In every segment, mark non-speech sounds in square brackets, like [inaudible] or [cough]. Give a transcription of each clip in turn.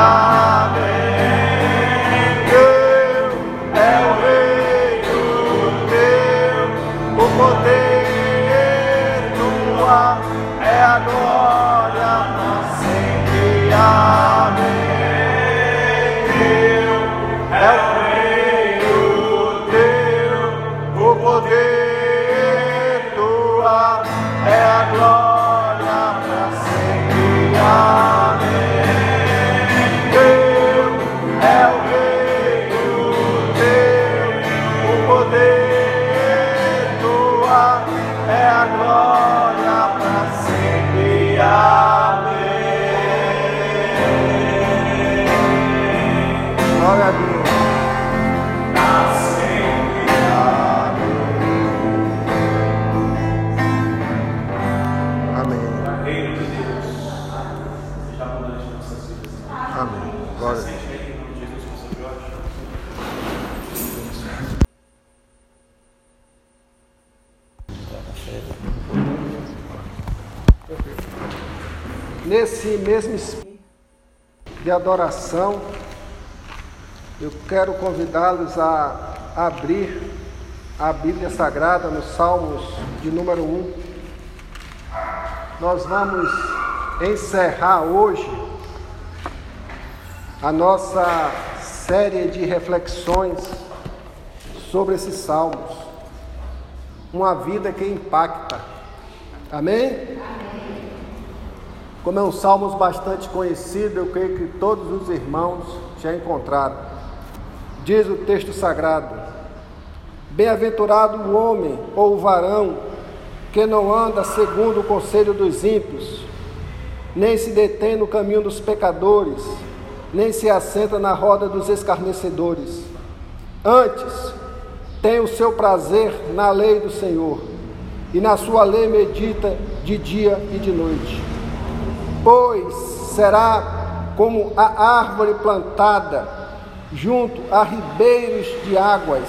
나 mesmo espírito de adoração, eu quero convidá-los a abrir a Bíblia Sagrada nos Salmos de número 1. Nós vamos encerrar hoje a nossa série de reflexões sobre esses salmos. Uma vida que impacta. Amém? Como é um salmos bastante conhecido, eu creio que todos os irmãos já encontraram. Diz o texto sagrado: Bem-aventurado o homem ou o varão que não anda segundo o conselho dos ímpios, nem se detém no caminho dos pecadores, nem se assenta na roda dos escarnecedores. Antes, tem o seu prazer na lei do Senhor, e na sua lei medita de dia e de noite. Pois será como a árvore plantada junto a ribeiros de águas,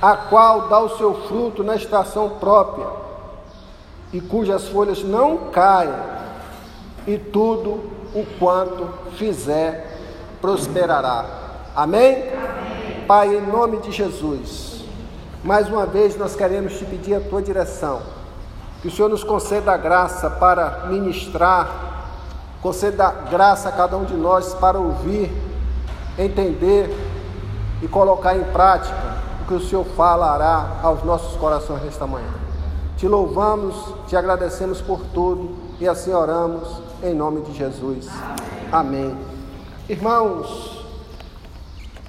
a qual dá o seu fruto na estação própria, e cujas folhas não caem, e tudo o quanto fizer prosperará. Amém? Amém? Pai, em nome de Jesus, mais uma vez nós queremos te pedir a tua direção, que o Senhor nos conceda a graça para ministrar, conceda graça a cada um de nós para ouvir, entender e colocar em prática o que o Senhor falará aos nossos corações nesta manhã. Te louvamos, te agradecemos por tudo e assim oramos em nome de Jesus. Amém. Irmãos,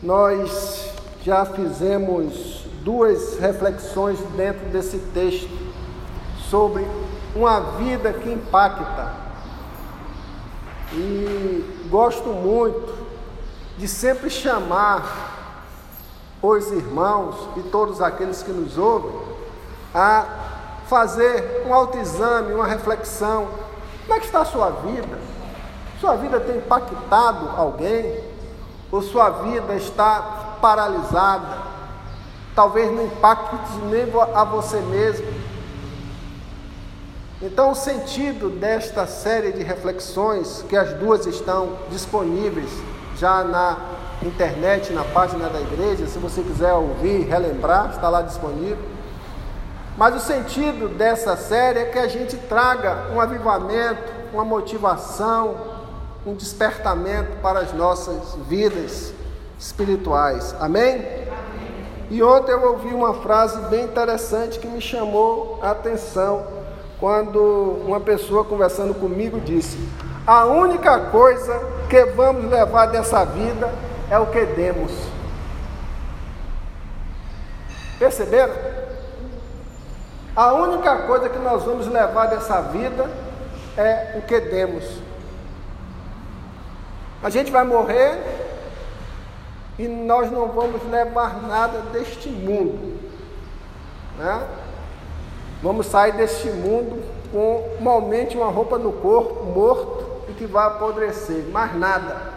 nós já fizemos duas reflexões dentro desse texto sobre uma vida que impacta. E gosto muito de sempre chamar os irmãos e todos aqueles que nos ouvem a fazer um autoexame, uma reflexão. Como é que está a sua vida? Sua vida tem impactado alguém? Ou sua vida está paralisada? Talvez não impacte nem a você mesmo. Então, o sentido desta série de reflexões, que as duas estão disponíveis já na internet, na página da igreja, se você quiser ouvir, relembrar, está lá disponível. Mas o sentido dessa série é que a gente traga um avivamento, uma motivação, um despertamento para as nossas vidas espirituais. Amém? Amém? E ontem eu ouvi uma frase bem interessante que me chamou a atenção quando uma pessoa conversando comigo disse: A única coisa que vamos levar dessa vida é o que demos. Perceberam? A única coisa que nós vamos levar dessa vida é o que demos. A gente vai morrer e nós não vamos levar nada deste mundo. Né? Vamos sair deste mundo com malmente uma roupa no corpo, morto e que vai apodrecer, mais nada.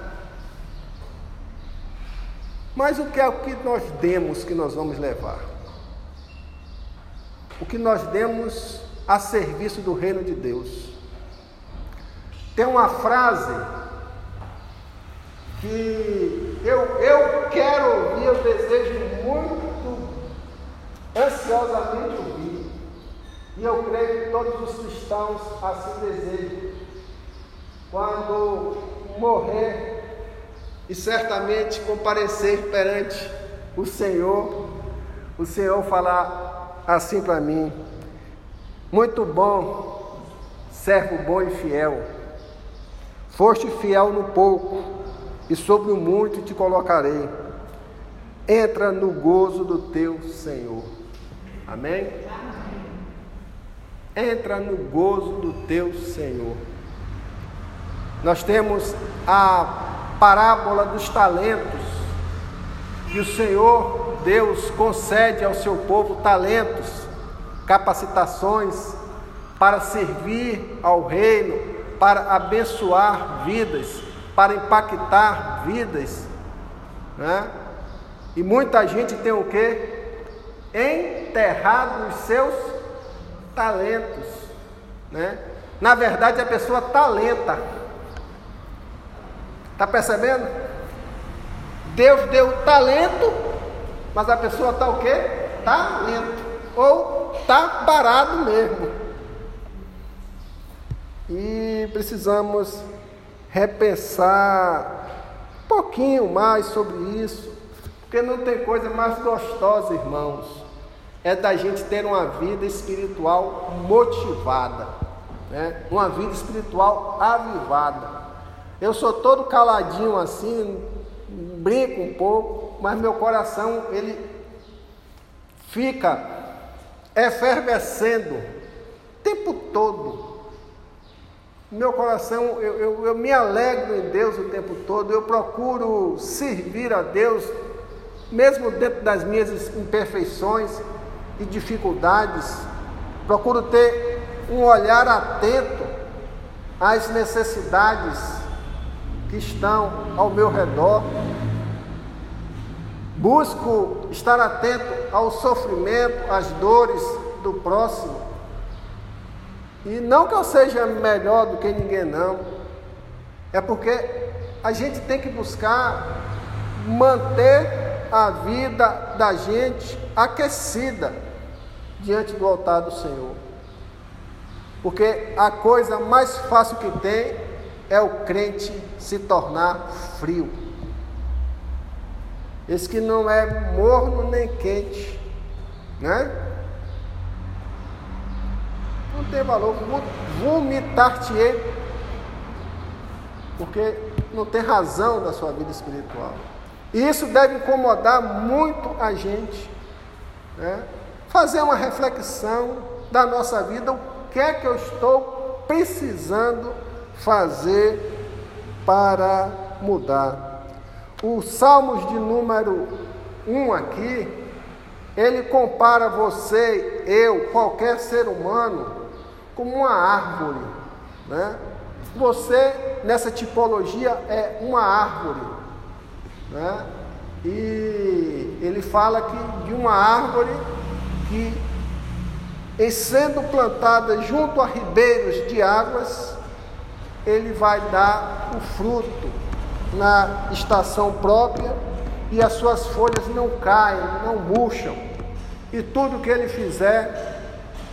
Mas o que é o que nós demos que nós vamos levar? o que nós demos a serviço do reino de Deus. Tem uma frase que eu, eu quero ouvir, eu desejo muito ansiosamente ouvir. E eu creio que todos os cristãos assim desejam. Quando morrer e certamente comparecer perante o Senhor, o Senhor falar: assim para mim: Muito bom, servo bom e fiel. Foste fiel no pouco, e sobre o muito te colocarei. Entra no gozo do teu Senhor. Amém? Entra no gozo do teu Senhor. Nós temos a parábola dos talentos, que o Senhor Deus concede ao seu povo talentos, capacitações para servir ao reino, para abençoar vidas, para impactar vidas, né? E muita gente tem o que? Enterrado os seus talentos, né? Na verdade, a pessoa talenta. Está percebendo? Deus deu talento, mas a pessoa está o quê? Talento. Ou está parado mesmo. E precisamos repensar um pouquinho mais sobre isso, porque não tem coisa mais gostosa, irmãos, é da gente ter uma vida espiritual motivada, né? uma vida espiritual avivada. Eu sou todo caladinho assim, brinco um pouco, mas meu coração ele fica efervescendo o tempo todo. Meu coração, eu, eu, eu me alegro em Deus o tempo todo, eu procuro servir a Deus, mesmo dentro das minhas imperfeições e dificuldades, procuro ter um olhar atento às necessidades que estão ao meu redor. Busco estar atento ao sofrimento, às dores do próximo. E não que eu seja melhor do que ninguém, não. É porque a gente tem que buscar manter a vida da gente aquecida diante do altar do Senhor. Porque a coisa mais fácil que tem é o crente se tornar frio. Esse que não é morno nem quente, né? Não tem valor. Vomitar-te-ei, porque não tem razão da sua vida espiritual. E isso deve incomodar muito a gente. Né? Fazer uma reflexão da nossa vida, o que é que eu estou precisando fazer para mudar. O Salmos de número 1 aqui, ele compara você, eu, qualquer ser humano, como uma árvore. Né? Você, nessa tipologia, é uma árvore. Né? E ele fala que de uma árvore que, em sendo plantada junto a ribeiros de águas, ele vai dar o fruto na estação própria e as suas folhas não caem, não murcham, e tudo que ele fizer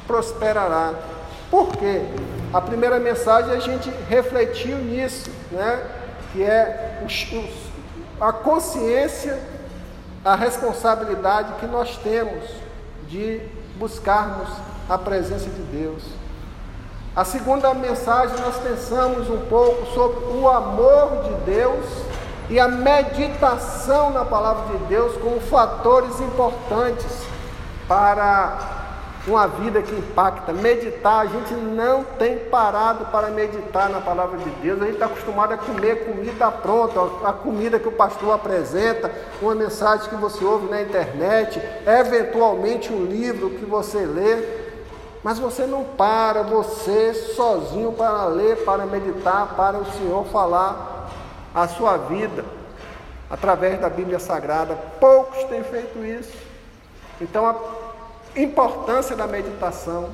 prosperará. Por quê? A primeira mensagem a gente refletiu nisso, né? que é a consciência, a responsabilidade que nós temos de buscarmos a presença de Deus. A segunda mensagem nós pensamos um pouco sobre o amor de Deus e a meditação na palavra de Deus como fatores importantes para uma vida que impacta. Meditar, a gente não tem parado para meditar na palavra de Deus. A gente está acostumado a comer comida pronta, a comida que o pastor apresenta, uma mensagem que você ouve na internet, eventualmente um livro que você lê. Mas você não para, você sozinho para ler, para meditar, para o Senhor falar a sua vida através da Bíblia Sagrada. Poucos têm feito isso. Então, a importância da meditação.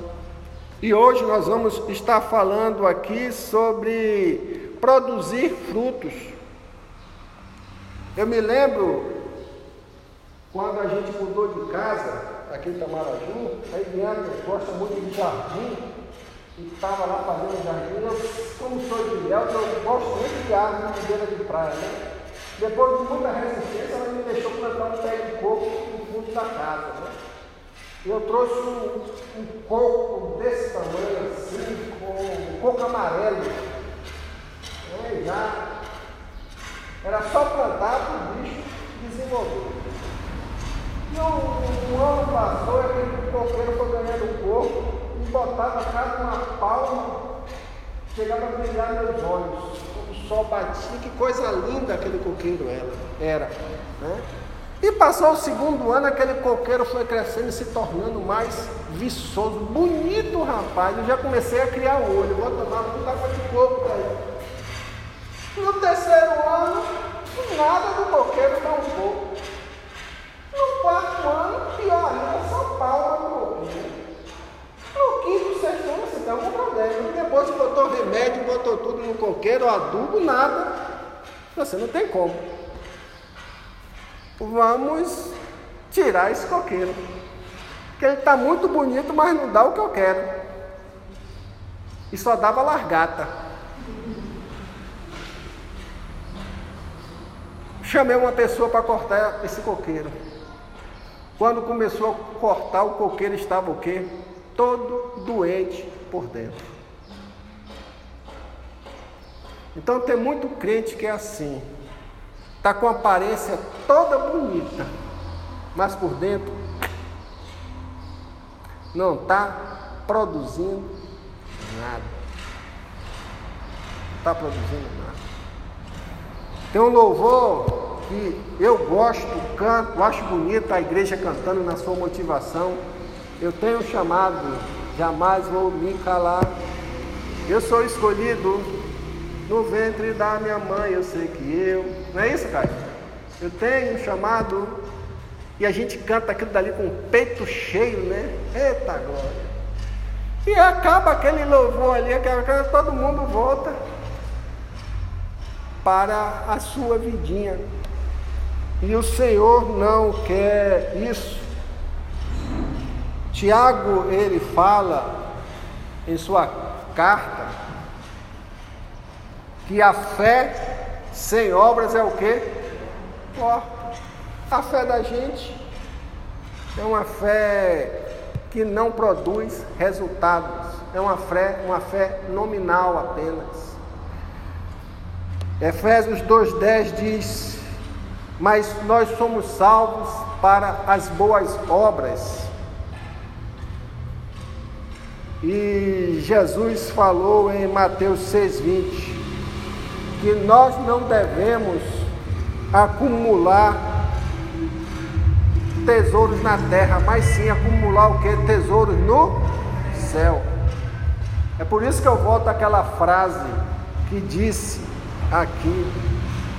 E hoje nós vamos estar falando aqui sobre produzir frutos. Eu me lembro quando a gente mudou de casa aqui em Tamaraju, a Eliana gosta muito de jardim e estava lá fazendo jardim. Eu, como sou de Léo, eu gosto muito de árvore de beira de praia. Né? Depois de muita resistência, ela me deixou plantar um pé de coco no fundo da casa. Né? Eu trouxe um, um coco desse tamanho assim, com um coco amarelo. É, já era só plantar para o bicho desenvolver. E um, um ano passou, aquele coqueiro foi ganhando corpo e botava cada uma palma, chegava a brilhar meus olhos. O sol batia, que coisa linda aquele coqueiro era. era né? E passou o segundo ano, aquele coqueiro foi crescendo e se tornando mais viçoso, bonito rapaz. Eu já comecei a criar o olho, vou tomar muita água de coco ele. No terceiro ano, nada do coqueiro pouco. No quarto ano, pior ainda, do coqueiro. No quinto, sexto ano, você tem algum problema. Depois de coqueiro, adubo, nada. Você não tem como. Vamos tirar esse coqueiro. Que ele está muito bonito, mas não dá o que eu quero. E só dava largata. Chamei uma pessoa para cortar esse coqueiro. Quando começou a cortar, o coqueiro estava o quê? Todo doente por dentro. Então tem muito crente que é assim. Está com aparência toda bonita, mas por dentro não está produzindo nada. Não está produzindo nada. Tem um louvor que eu gosto, canto, acho bonito a igreja cantando na sua motivação. Eu tenho chamado, jamais vou me calar. Eu sou escolhido no ventre da minha mãe, eu sei que eu. Não é isso, Caio? Eu tenho chamado e a gente canta aquilo dali com o peito cheio, né? Eita glória! E acaba aquele louvor ali, todo mundo volta para a sua vidinha. E o Senhor não quer isso. Tiago, ele fala em sua carta que a fé sem obras é o quê? Ó, a fé da gente é uma fé que não produz resultados, é uma fé, uma fé nominal apenas. Efésios 2,10 diz: Mas nós somos salvos para as boas obras. E Jesus falou em Mateus 6,20 que nós não devemos acumular tesouros na terra, mas sim acumular o que? Tesouros no céu. É por isso que eu volto àquela frase que disse aqui.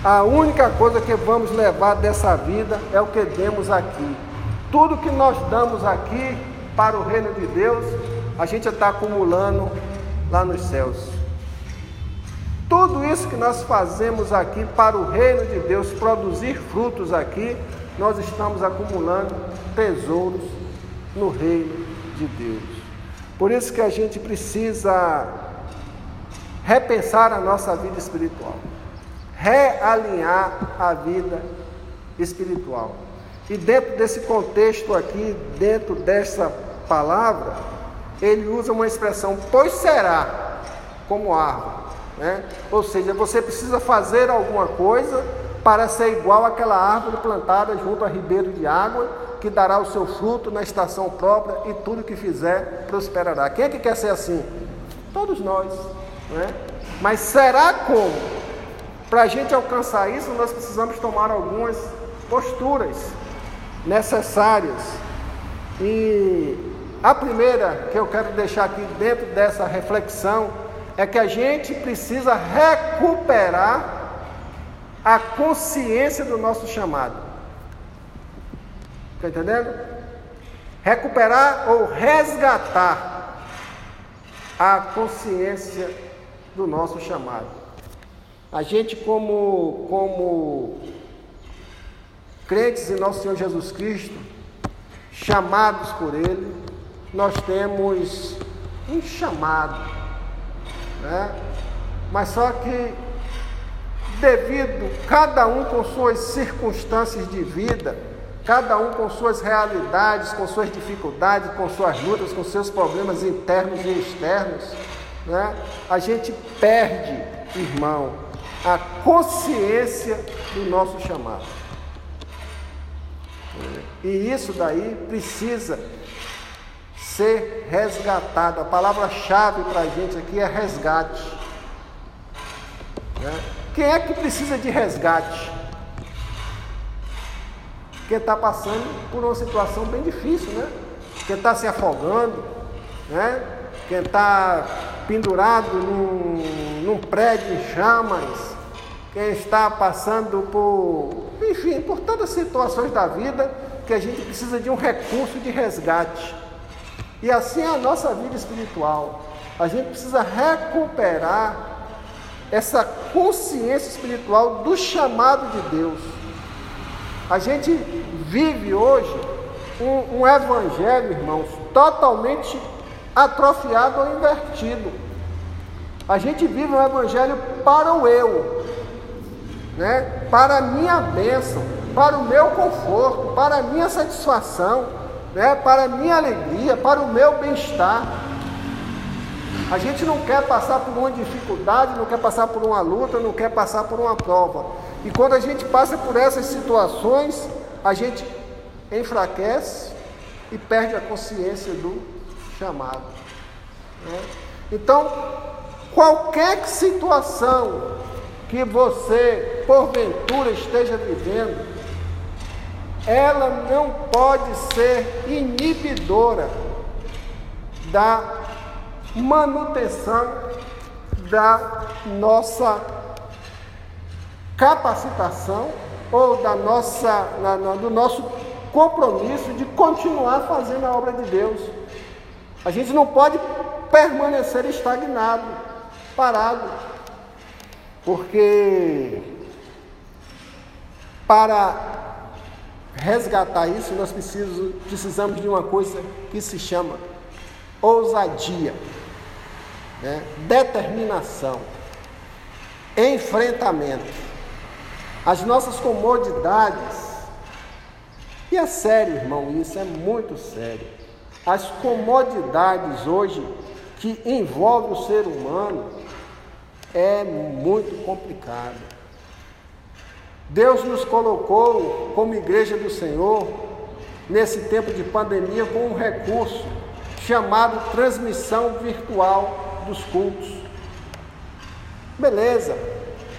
A única coisa que vamos levar dessa vida é o que demos aqui. Tudo que nós damos aqui para o reino de Deus, a gente está acumulando lá nos céus. Tudo isso que nós fazemos aqui para o reino de Deus produzir frutos aqui, nós estamos acumulando tesouros no reino de Deus. Por isso que a gente precisa repensar a nossa vida espiritual, realinhar a vida espiritual. E dentro desse contexto aqui, dentro dessa palavra, ele usa uma expressão, pois será, como árvore. Né? Ou seja, você precisa fazer alguma coisa para ser igual àquela árvore plantada junto a ribeiro de água, que dará o seu fruto na estação própria e tudo que fizer prosperará. Quem é que quer ser assim? Todos nós. Né? Mas será como? Para a gente alcançar isso, nós precisamos tomar algumas posturas necessárias. E a primeira que eu quero deixar aqui dentro dessa reflexão é que a gente precisa recuperar a consciência do nosso chamado. Está entendendo? Recuperar ou resgatar a consciência do nosso chamado. A gente, como, como crentes em nosso Senhor Jesus Cristo, chamados por Ele, nós temos um chamado, né? Mas só que devido cada um com suas circunstâncias de vida, cada um com suas realidades, com suas dificuldades, com suas lutas, com seus problemas internos e externos, né? a gente perde, irmão, a consciência do nosso chamado. E isso daí precisa ser resgatado. A palavra-chave para a gente aqui é resgate. Né? Quem é que precisa de resgate? Quem está passando por uma situação bem difícil, né? Quem está se afogando, né? Quem está pendurado num, num prédio em chamas, quem está passando por, enfim, por todas as situações da vida que a gente precisa de um recurso de resgate. E assim é a nossa vida espiritual. A gente precisa recuperar essa consciência espiritual do chamado de Deus. A gente vive hoje um, um evangelho, irmãos, totalmente atrofiado ou invertido. A gente vive um evangelho para o eu, né? para a minha bênção, para o meu conforto, para a minha satisfação, né? para a minha alegria, para o meu bem-estar. A gente não quer passar por uma dificuldade, não quer passar por uma luta, não quer passar por uma prova. E quando a gente passa por essas situações, a gente enfraquece e perde a consciência do chamado. Né? Então, qualquer situação que você porventura esteja vivendo, ela não pode ser inibidora da manutenção da nossa capacitação ou da nossa, na, na, do nosso compromisso de continuar fazendo a obra de Deus. A gente não pode permanecer estagnado, parado, porque para resgatar isso nós precisamos, precisamos de uma coisa que se chama ousadia, né? determinação, enfrentamento. As nossas comodidades, e é sério, irmão, isso é muito sério. As comodidades hoje que envolvem o ser humano é muito complicado. Deus nos colocou como igreja do Senhor nesse tempo de pandemia com um recurso chamado transmissão virtual dos cultos. Beleza,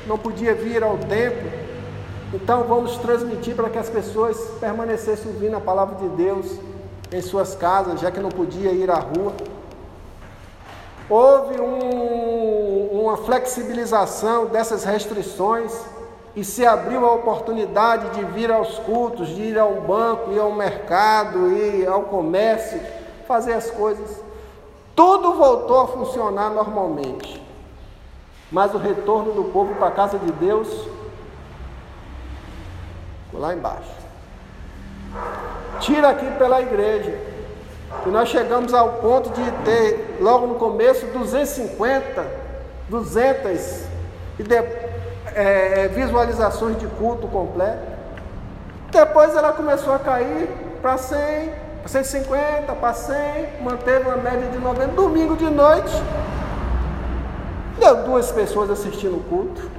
não podia vir ao templo, então vamos transmitir para que as pessoas permanecessem ouvindo a palavra de Deus em suas casas, já que não podia ir à rua. Houve um, uma flexibilização dessas restrições e se abriu a oportunidade de vir aos cultos, de ir ao banco, ir ao mercado, ir ao comércio, fazer as coisas. Tudo voltou a funcionar normalmente. Mas o retorno do povo para a casa de Deus lá embaixo. Tira aqui pela igreja. Que nós chegamos ao ponto de ter, logo no começo, 250, 200 e de, é, visualizações de culto completo. Depois ela começou a cair para 100, 150, para 100, manteve uma média de 90. Domingo de noite, deu duas pessoas assistindo o culto.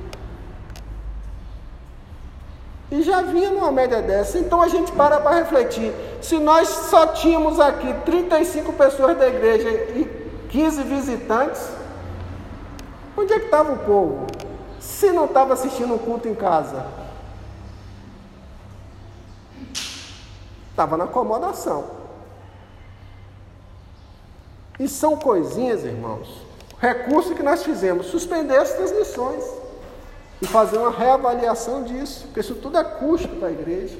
E já vinha numa média dessa. Então a gente para para refletir. Se nós só tínhamos aqui 35 pessoas da igreja e 15 visitantes, onde é que estava o povo? Se não estava assistindo o culto em casa? Estava na acomodação. E são coisinhas, irmãos, recurso que nós fizemos, suspender as transmissões e fazer uma reavaliação disso, porque isso tudo é custo para a igreja.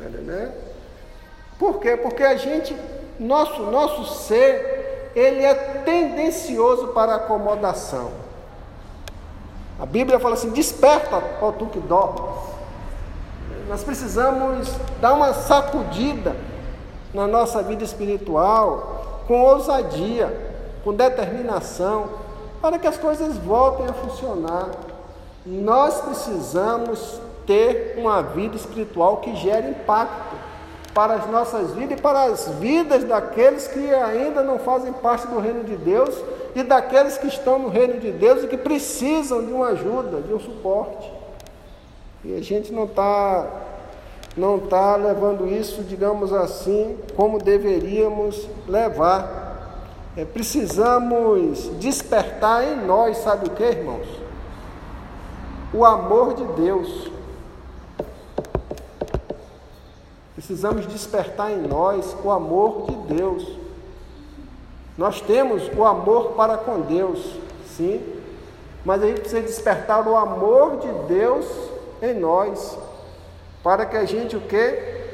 Né? Por quê? Porque a gente, nosso, nosso ser, ele é tendencioso para a acomodação. A Bíblia fala assim: desperta, ó tu que dormes. Nós precisamos dar uma sacudida na nossa vida espiritual com ousadia, com determinação, para que as coisas voltem a funcionar. Nós precisamos ter uma vida espiritual que gere impacto para as nossas vidas e para as vidas daqueles que ainda não fazem parte do reino de Deus e daqueles que estão no reino de Deus e que precisam de uma ajuda, de um suporte. E a gente não está não tá levando isso, digamos assim, como deveríamos levar. É, precisamos despertar em nós, sabe o que, irmãos? O amor de Deus. Precisamos despertar em nós o amor de Deus. Nós temos o amor para com Deus, sim, mas a gente precisa despertar o amor de Deus em nós, para que a gente o que?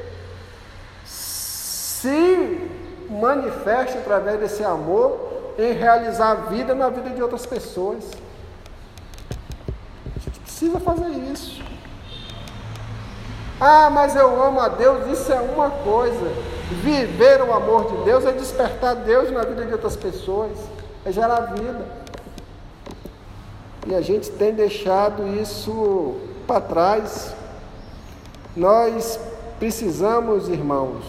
Se manifeste através desse amor em realizar a vida na vida de outras pessoas. precisa fazer isso. Ah, mas eu amo a Deus, isso é uma coisa. Viver o amor de Deus é despertar Deus na vida de outras pessoas, é gerar vida. E a gente tem deixado isso para trás. Nós precisamos, irmãos,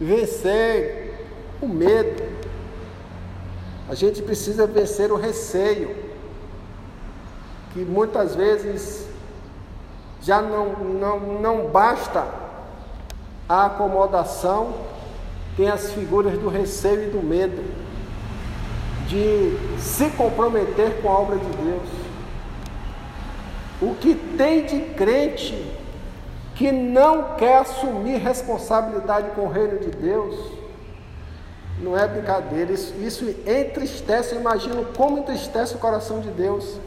vencer o medo. A gente precisa vencer o receio, que muitas vezes já não, não, não basta a acomodação, tem as figuras do receio e do medo, de se comprometer com a obra de Deus. O que tem de crente que não quer assumir responsabilidade com o reino de Deus, não é brincadeira, isso, isso entristece, imagino como entristece o coração de Deus.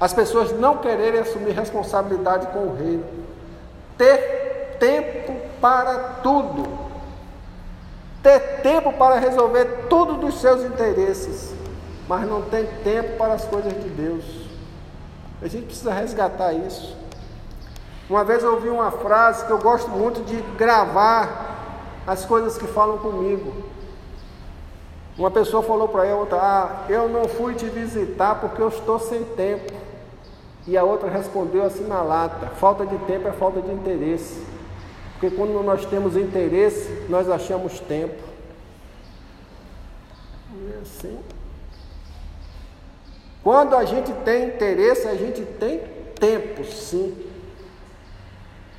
As pessoas não quererem assumir responsabilidade com o reino. Ter tempo para tudo. Ter tempo para resolver tudo dos seus interesses. Mas não tem tempo para as coisas de Deus. A gente precisa resgatar isso. Uma vez eu ouvi uma frase que eu gosto muito de gravar as coisas que falam comigo. Uma pessoa falou para outra: Ah, eu não fui te visitar porque eu estou sem tempo. E a outra respondeu assim na lata: falta de tempo é falta de interesse. Porque quando nós temos interesse, nós achamos tempo. É assim. Quando a gente tem interesse, a gente tem tempo, sim.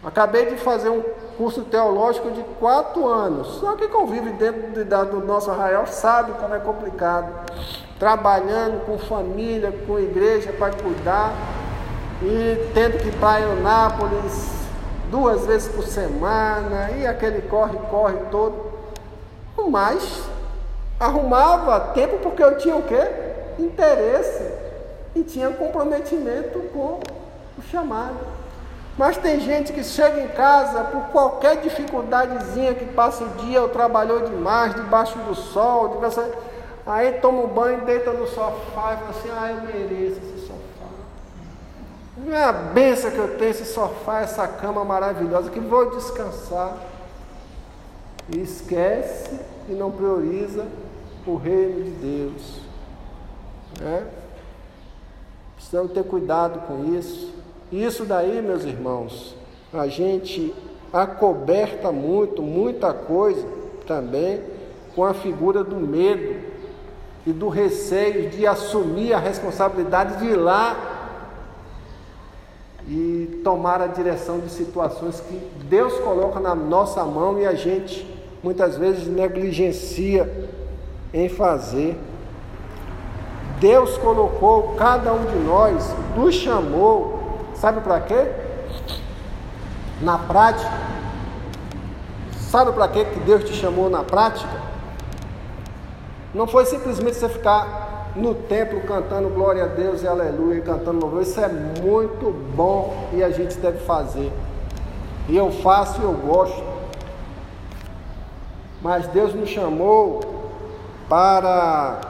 Acabei de fazer um curso teológico de quatro anos. Só que convive dentro do nosso arraial sabe como é complicado. Trabalhando com família, com igreja para cuidar e tendo que ir para Eunápolis duas vezes por semana, e aquele corre-corre todo. Mas arrumava tempo porque eu tinha o quê? Interesse e tinha comprometimento com o chamado. Mas tem gente que chega em casa por qualquer dificuldadezinha que passa o dia, ou trabalhou demais, debaixo do sol, aí toma um banho, deita no sofá e fala assim, ah, eu mereço não é a benção que eu tenho esse sofá, essa cama maravilhosa, que vou descansar. E esquece e não prioriza o reino de Deus. Né? Precisamos ter cuidado com isso. Isso daí, meus irmãos, a gente acoberta muito, muita coisa também com a figura do medo e do receio de assumir a responsabilidade de ir lá e tomar a direção de situações que Deus coloca na nossa mão e a gente muitas vezes negligencia em fazer. Deus colocou cada um de nós, nos chamou, sabe para quê? Na prática. Sabe para quê que Deus te chamou na prática? Não foi simplesmente você ficar no templo cantando glória a Deus e aleluia, cantando louvor. Isso é muito bom e a gente deve fazer. E eu faço e eu gosto. Mas Deus nos chamou para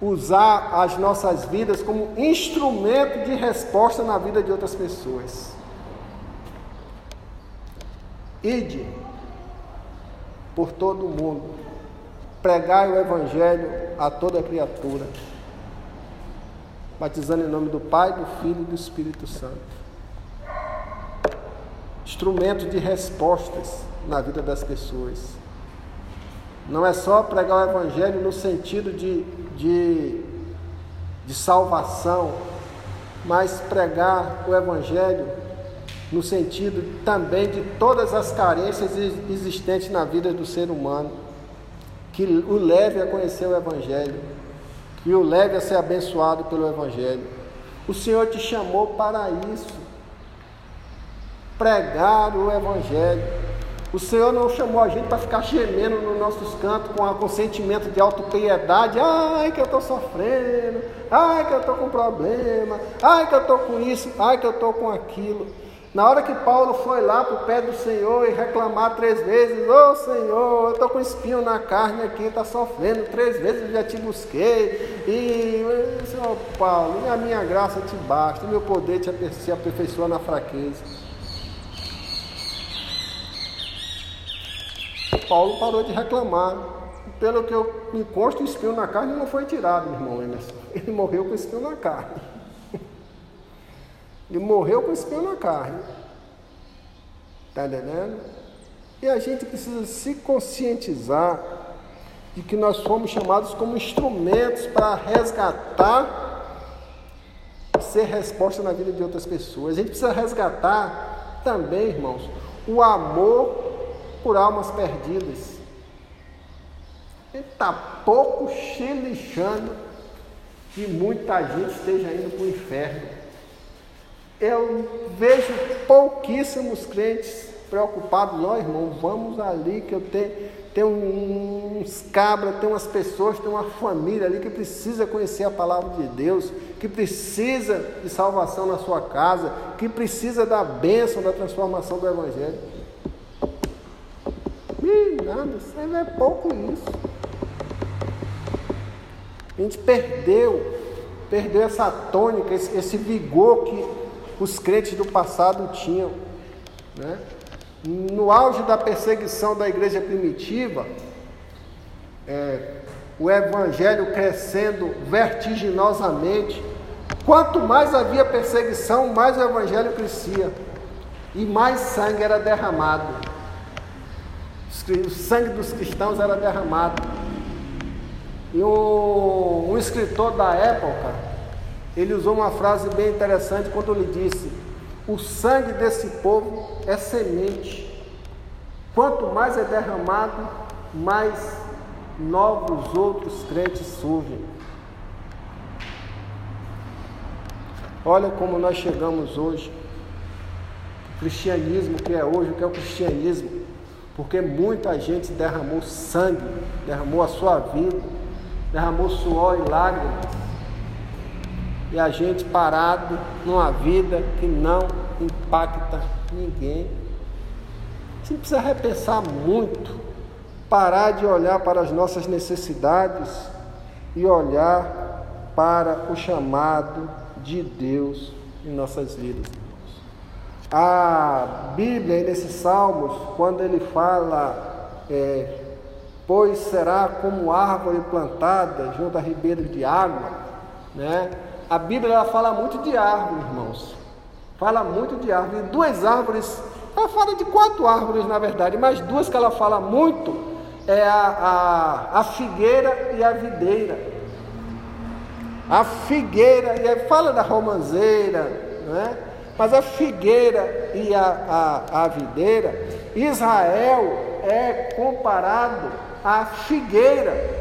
usar as nossas vidas como instrumento de resposta na vida de outras pessoas. Ide por todo o mundo Pregai o Evangelho a toda criatura, batizando em nome do Pai, do Filho e do Espírito Santo. Instrumento de respostas na vida das pessoas. Não é só pregar o Evangelho no sentido de, de, de salvação, mas pregar o Evangelho no sentido também de todas as carências existentes na vida do ser humano que o leve a conhecer o Evangelho, que o leve a ser abençoado pelo Evangelho. O Senhor te chamou para isso, pregar o Evangelho. O Senhor não chamou a gente para ficar gemendo nos nossos cantos com, com sentimento de autopiedade. Ai, que eu estou sofrendo. Ai, que eu estou com problema. Ai, que eu estou com isso. Ai, que eu estou com aquilo. Na hora que Paulo foi lá para o pé do Senhor e reclamar três vezes, ô oh, Senhor, eu estou com espinho na carne aqui, está sofrendo, três vezes eu já te busquei, e Senhor Paulo, a minha graça te basta, o meu poder te se aperfeiçoa na fraqueza. Paulo parou de reclamar. Pelo que eu me consto, o espinho na carne não foi tirado, meu irmão Emerson. Ele morreu com o espinho na carne. Ele morreu com espinho na carne. Está entendendo? E a gente precisa se conscientizar de que nós fomos chamados como instrumentos para resgatar ser resposta na vida de outras pessoas. A gente precisa resgatar também, irmãos, o amor por almas perdidas. Ele está pouco chelichando que muita gente esteja indo para o inferno eu vejo pouquíssimos crentes preocupados, ó irmão, vamos ali que eu tenho, tenho uns cabras, tem umas pessoas, tem uma família ali que precisa conhecer a palavra de Deus, que precisa de salvação na sua casa, que precisa da bênção, da transformação do Evangelho. Ih, nada, isso é pouco isso. A gente perdeu, perdeu essa tônica, esse, esse vigor que os crentes do passado tinham. Né? No auge da perseguição da igreja primitiva, é, o evangelho crescendo vertiginosamente, quanto mais havia perseguição, mais o evangelho crescia e mais sangue era derramado. O sangue dos cristãos era derramado. E um, um escritor da época, ele usou uma frase bem interessante quando ele disse: O sangue desse povo é semente. Quanto mais é derramado, mais novos outros crentes surgem. Olha como nós chegamos hoje. O cristianismo que é hoje, o que é o cristianismo? Porque muita gente derramou sangue, derramou a sua vida, derramou suor e lágrimas e a gente parado numa vida que não impacta ninguém. Gente precisa repensar muito, parar de olhar para as nossas necessidades e olhar para o chamado de Deus em nossas vidas. A Bíblia, nesses Salmos, quando ele fala, é, pois será como árvore plantada junto a ribeiro de água, né? A Bíblia ela fala muito de árvore, irmãos. Fala muito de árvore. Duas árvores, ela fala de quatro árvores, na verdade, mas duas que ela fala muito é a, a, a figueira e a videira. A figueira, e fala da romanceira, né? mas a figueira e a, a, a videira, Israel é comparado à figueira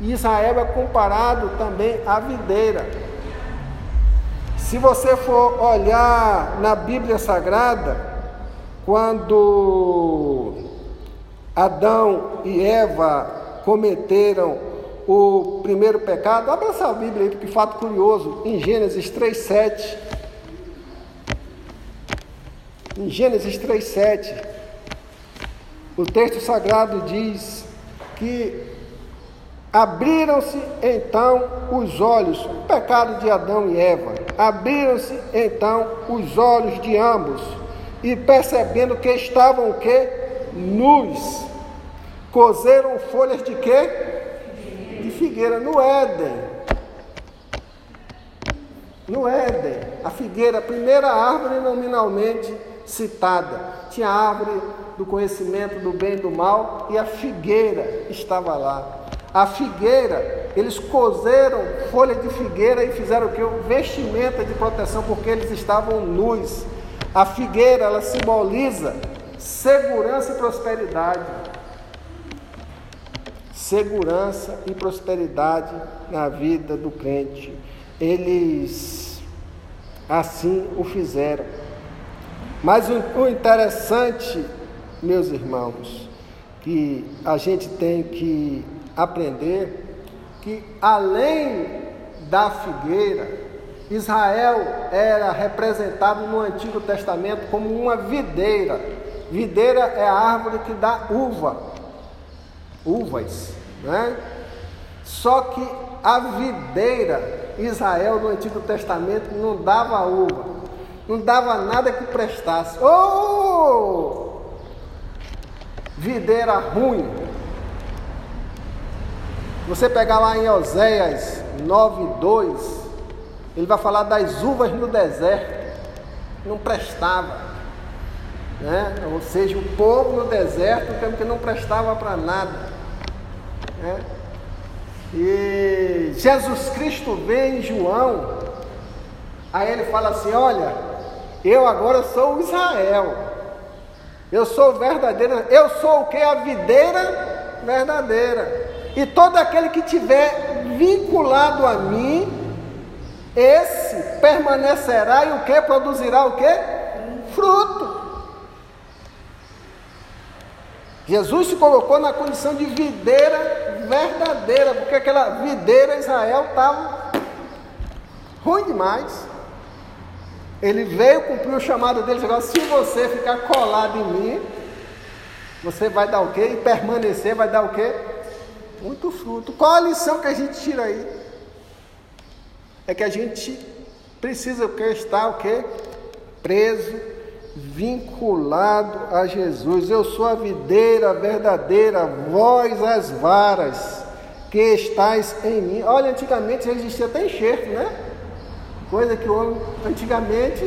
Israel é comparado também à videira. Se você for olhar na Bíblia Sagrada, quando Adão e Eva cometeram o primeiro pecado, abra essa Bíblia aí, que fato curioso, em Gênesis 3,7. Em Gênesis 3,7, o texto sagrado diz que Abriram-se então os olhos, pecado de Adão e Eva. Abriram-se então os olhos de ambos e percebendo que estavam o quê? Nus. Cozeram folhas de quê? De figueira no Éden. No Éden, a figueira, a primeira árvore nominalmente citada. Tinha a árvore do conhecimento do bem e do mal e a figueira estava lá. A figueira, eles cozeram folha de figueira e fizeram o que? Vestimenta de proteção, porque eles estavam nus. A figueira, ela simboliza segurança e prosperidade. Segurança e prosperidade na vida do crente. Eles assim o fizeram. Mas o interessante, meus irmãos, que a gente tem que aprender que além da figueira Israel era representado no Antigo Testamento como uma videira. Videira é a árvore que dá uva, uvas, né? Só que a videira, Israel no Antigo Testamento não dava uva, não dava nada que prestasse. Oh! Videira ruim. Você pegar lá em Oséias 9:2, ele vai falar das uvas no deserto. Não prestava. Né? Ou seja, o povo no deserto que não prestava para nada. Né? E Jesus Cristo vem em João, aí ele fala assim: Olha, eu agora sou Israel, eu sou verdadeira, eu sou o que? A videira verdadeira. E todo aquele que tiver vinculado a mim, esse permanecerá e o que? Produzirá o que? Fruto. Jesus se colocou na condição de videira verdadeira, porque aquela videira Israel estava ruim demais. Ele veio cumprir o chamado deles. Agora, se você ficar colado em mim, você vai dar o quê? E permanecer vai dar o quê? Muito fruto. Qual a lição que a gente tira aí? É que a gente precisa? Estar o quê? Preso, vinculado a Jesus. Eu sou a videira verdadeira, vós as varas que estáis em mim. Olha, antigamente existia até enxerto, né? Coisa que o homem, antigamente,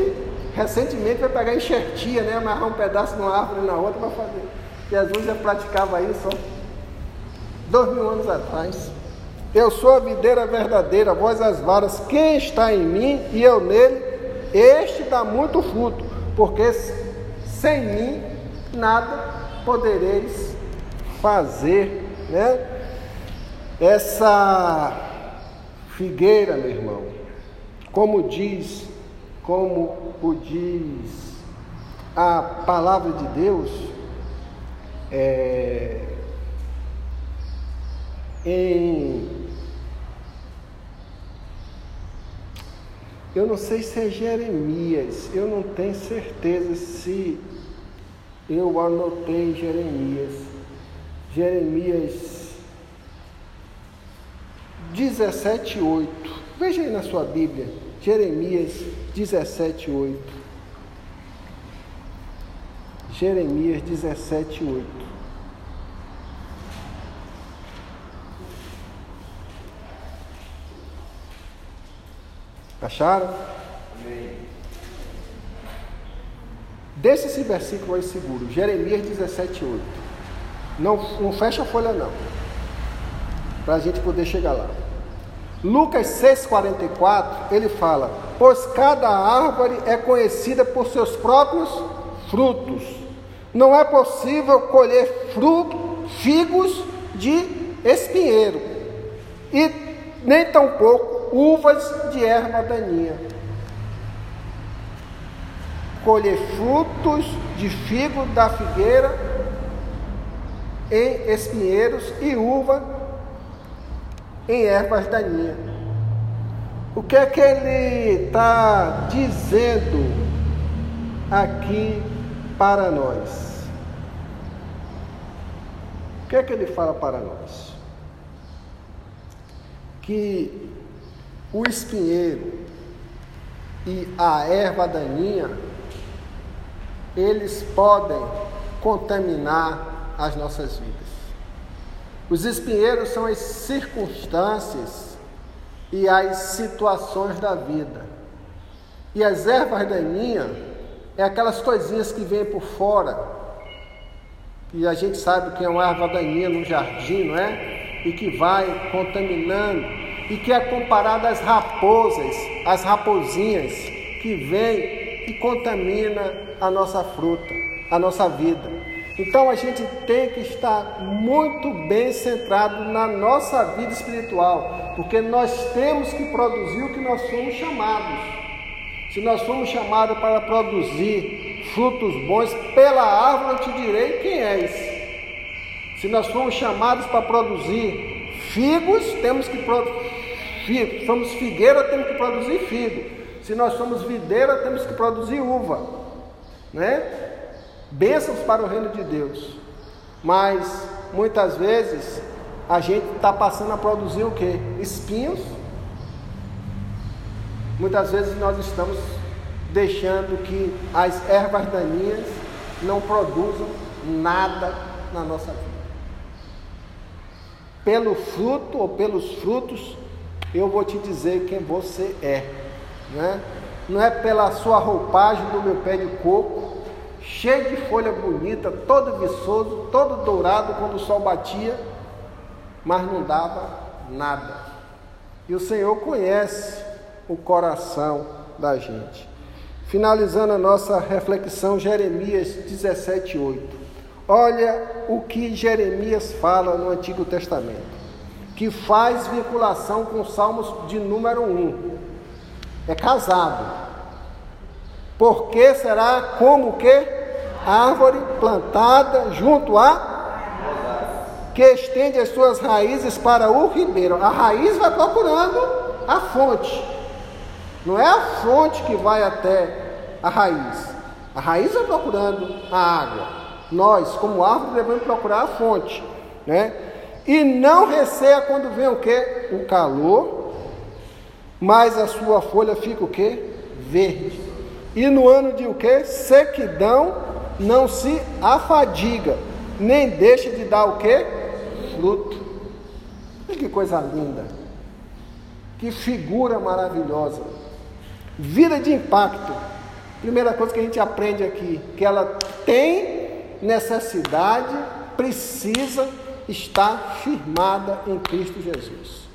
recentemente, vai pegar enxertia, né? Amarrar um pedaço numa árvore na outra para fazer. Jesus já praticava isso, ó dois mil anos atrás. Eu sou a videira verdadeira, vós as varas. Quem está em mim e eu nele, este dá muito fruto, porque sem mim nada podereis fazer, né? Essa figueira, meu irmão, como diz, como o diz a palavra de Deus, é, em. Eu não sei se é Jeremias, eu não tenho certeza se eu anotei Jeremias. Jeremias 17, 8. Veja aí na sua Bíblia, Jeremias 17, 8. Jeremias 17, 8. Acharam? Amém. Deixe esse versículo aí seguro. Jeremias 17, 8. Não, não fecha a folha não. Para a gente poder chegar lá. Lucas 6,44, ele fala: Pois cada árvore é conhecida por seus próprios frutos. Não é possível colher fruto, figos de espinheiro, e nem tampouco uvas de erva daninha. Colher frutos de figo da figueira em espinheiros e uva em ervas daninhas. O que é que ele está dizendo aqui para nós? O que é que ele fala para nós? Que o espinheiro e a erva daninha, eles podem contaminar as nossas vidas. Os espinheiros são as circunstâncias e as situações da vida. E as ervas daninhas é aquelas coisinhas que vêm por fora. E a gente sabe que é uma erva daninha no jardim, não é? E que vai contaminando e que é comparada às raposas, às raposinhas que vêm e contamina a nossa fruta, a nossa vida. Então a gente tem que estar muito bem centrado na nossa vida espiritual, porque nós temos que produzir o que nós somos chamados. Se nós somos chamados para produzir frutos bons, pela árvore eu te direi quem és. Se nós fomos chamados para produzir figos, temos que figo. Somos figueira, temos que produzir figo. Se nós somos videira, temos que produzir uva. Né? Bênçãos para o reino de Deus. Mas muitas vezes a gente está passando a produzir o que? Espinhos. Muitas vezes nós estamos deixando que as ervas daninhas não produzam nada na nossa vida. Pelo fruto ou pelos frutos, eu vou te dizer quem você é. Né? Não é pela sua roupagem do meu pé de coco, cheio de folha bonita, todo viçoso, todo dourado quando o sol batia, mas não dava nada. E o Senhor conhece o coração da gente. Finalizando a nossa reflexão, Jeremias 17, 8. Olha o que Jeremias fala no Antigo Testamento, que faz vinculação com os Salmos de número 1. É casado. Porque será como que árvore plantada junto a que estende as suas raízes para o ribeiro. A raiz vai procurando a fonte. Não é a fonte que vai até a raiz. A raiz vai procurando a água. Nós, como árvore, devemos procurar a fonte, né? E não receia quando vem o que? O calor, mas a sua folha fica o que? Verde. E no ano de o que? Sequidão, não se afadiga, nem deixa de dar o que? Fruto. Que coisa linda. Que figura maravilhosa. Vida de impacto. Primeira coisa que a gente aprende aqui, que ela tem necessidade precisa estar firmada em Cristo Jesus.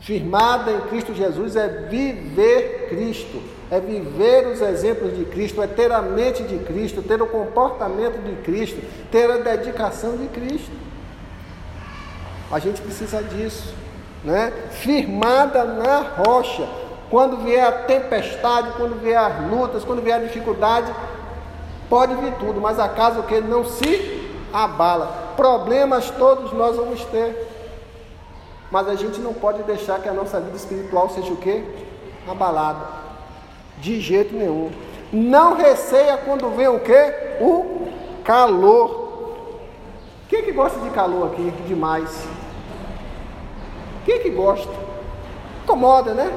Firmada em Cristo Jesus é viver Cristo, é viver os exemplos de Cristo, é ter a mente de Cristo, ter o comportamento de Cristo, ter a dedicação de Cristo. A gente precisa disso, né? Firmada na rocha. Quando vier a tempestade, quando vier as lutas, quando vier a dificuldade, Pode vir tudo, mas a casa o que não se abala. Problemas todos nós vamos ter. Mas a gente não pode deixar que a nossa vida espiritual seja o que? Abalada. De jeito nenhum. Não receia quando vem o que? O calor. Quem que gosta de calor aqui demais? Quem que gosta? Incomoda, né?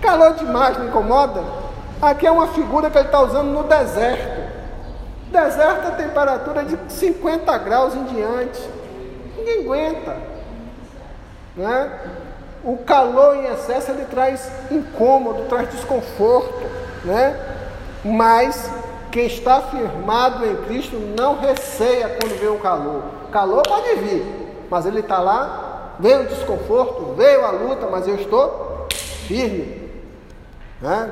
Calor demais não incomoda? Aqui é uma figura que ele está usando no deserto. Deserto a temperatura de 50 graus em diante. Ninguém aguenta. Né? O calor em excesso ele traz incômodo, traz desconforto. Né? Mas quem está firmado em Cristo não receia quando vê o calor. Calor pode vir, mas ele está lá, veio o desconforto, veio a luta, mas eu estou firme. Né?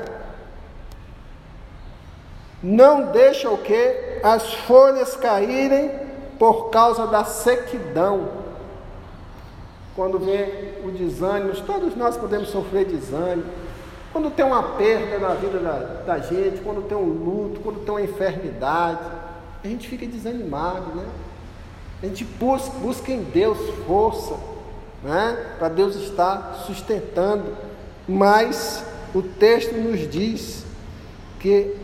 Não deixa o que? As folhas caírem por causa da sequidão. Quando vem o desânimo, todos nós podemos sofrer desânimo. Quando tem uma perda na vida da, da gente, quando tem um luto, quando tem uma enfermidade, a gente fica desanimado, né? A gente busca, busca em Deus força, né? Para Deus estar sustentando. Mas o texto nos diz que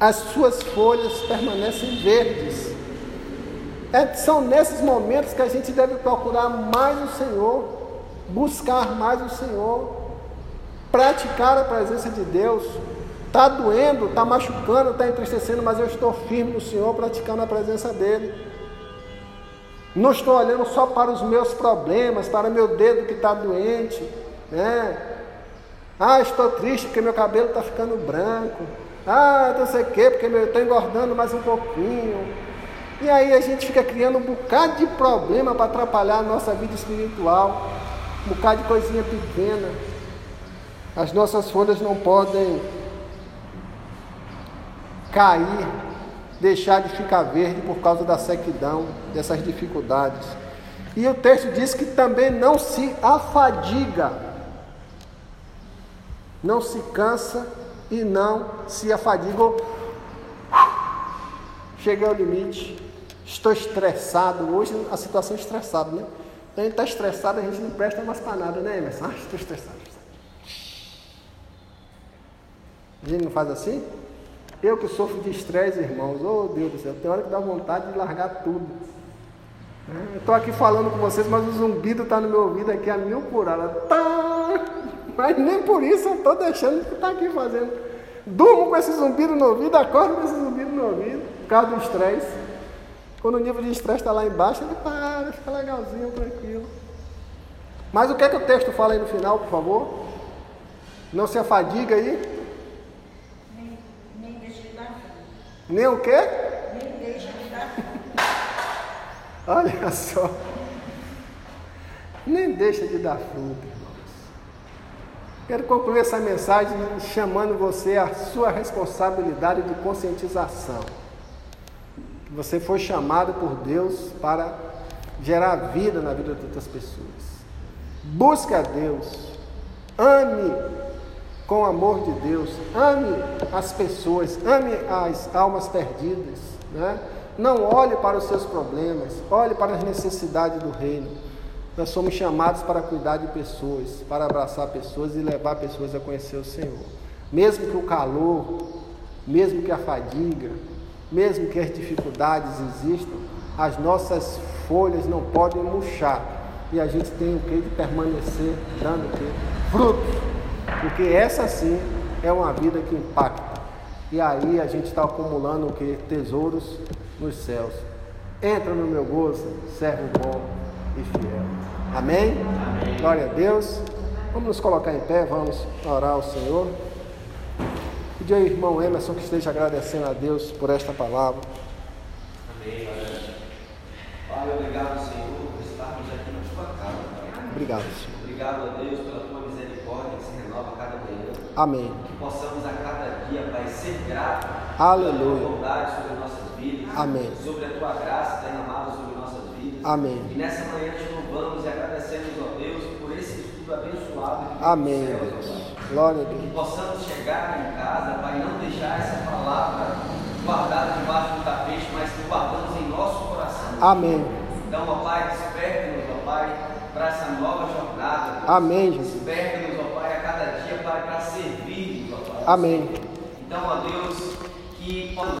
as suas folhas permanecem verdes. É, são nesses momentos que a gente deve procurar mais o Senhor, buscar mais o Senhor, praticar a presença de Deus. Está doendo, está machucando, está entristecendo, mas eu estou firme no Senhor, praticando a presença dEle. Não estou olhando só para os meus problemas, para meu dedo que está doente. Né? Ah, estou triste porque meu cabelo está ficando branco. Ah, não sei o quê, porque eu estou engordando mais um pouquinho. E aí a gente fica criando um bocado de problema para atrapalhar a nossa vida espiritual. Um bocado de coisinha pequena. As nossas folhas não podem cair, deixar de ficar verde por causa da sequidão, dessas dificuldades. E o texto diz que também não se afadiga, não se cansa e não se afadigam. Cheguei ao limite, estou estressado. Hoje a situação é estressada, né? A gente está estressado, a gente não presta mais para nada, né, Emerson? Ah, estou estressado. A gente não faz assim? Eu que sofro de estresse, irmãos, oh Deus do céu, tem hora que dá vontade de largar tudo. Eu estou aqui falando com vocês, mas o zumbido está no meu ouvido aqui a mil por hora. Tá! Mas nem por isso eu estou deixando de estar aqui fazendo. Durmo com esse zumbido no ouvido, acordo com esse zumbido no ouvido, por causa do estresse. Quando o nível de estresse está lá embaixo, ele para, fica legalzinho, tranquilo. Mas o que é que o texto fala aí no final, por favor? Não se afadiga aí? Nem, nem deixa de dar Nem o quê? Nem deixa de dar [laughs] Olha só. Nem deixa de dar irmãos. Quero concluir essa mensagem chamando você à sua responsabilidade de conscientização. Você foi chamado por Deus para gerar vida na vida de outras pessoas. Busque a Deus. Ame com o amor de Deus. Ame as pessoas. Ame as almas perdidas. Né? Não olhe para os seus problemas, olhe para as necessidades do reino. Nós somos chamados para cuidar de pessoas, para abraçar pessoas e levar pessoas a conhecer o Senhor. Mesmo que o calor, mesmo que a fadiga, mesmo que as dificuldades existam, as nossas folhas não podem murchar. E a gente tem o que de permanecer dando que? Frutos. Porque essa sim é uma vida que impacta. E aí a gente está acumulando o que? Tesouros nos céus. Entra no meu gozo, servo bom e fiel. Amém? Amém? Glória a Deus. Vamos nos colocar em pé, vamos orar ao Senhor. Pedir ao irmão Emerson que esteja agradecendo a Deus por esta palavra. Amém. Pai, obrigado, Senhor, por estarmos aqui na tua casa. Pai. Obrigado, Senhor. Obrigado a Deus pela tua misericórdia que se renova a cada manhã. Amém. Que possamos a cada dia, Pai, ser gratos Aleluia. pela tua bondade sobre nossas vidas. Amém. Sobre a tua graça derramada sobre. Amém. E nessa manhã te louvamos e agradecemos, ó Deus, por esse estudo abençoado. que Amém, céus. Glória a Que Deus. possamos chegar em casa, Pai, não deixar essa palavra guardada debaixo do tapete, mas que guardamos em nosso coração. Amém. Então, ó Pai, desperte-nos, ó Pai, para essa nova jornada. Deus. Amém, Jesus. Desperte-nos, ó Pai, a cada dia, Pai, para servir, ó Pai. Amém. Então, ó Deus, que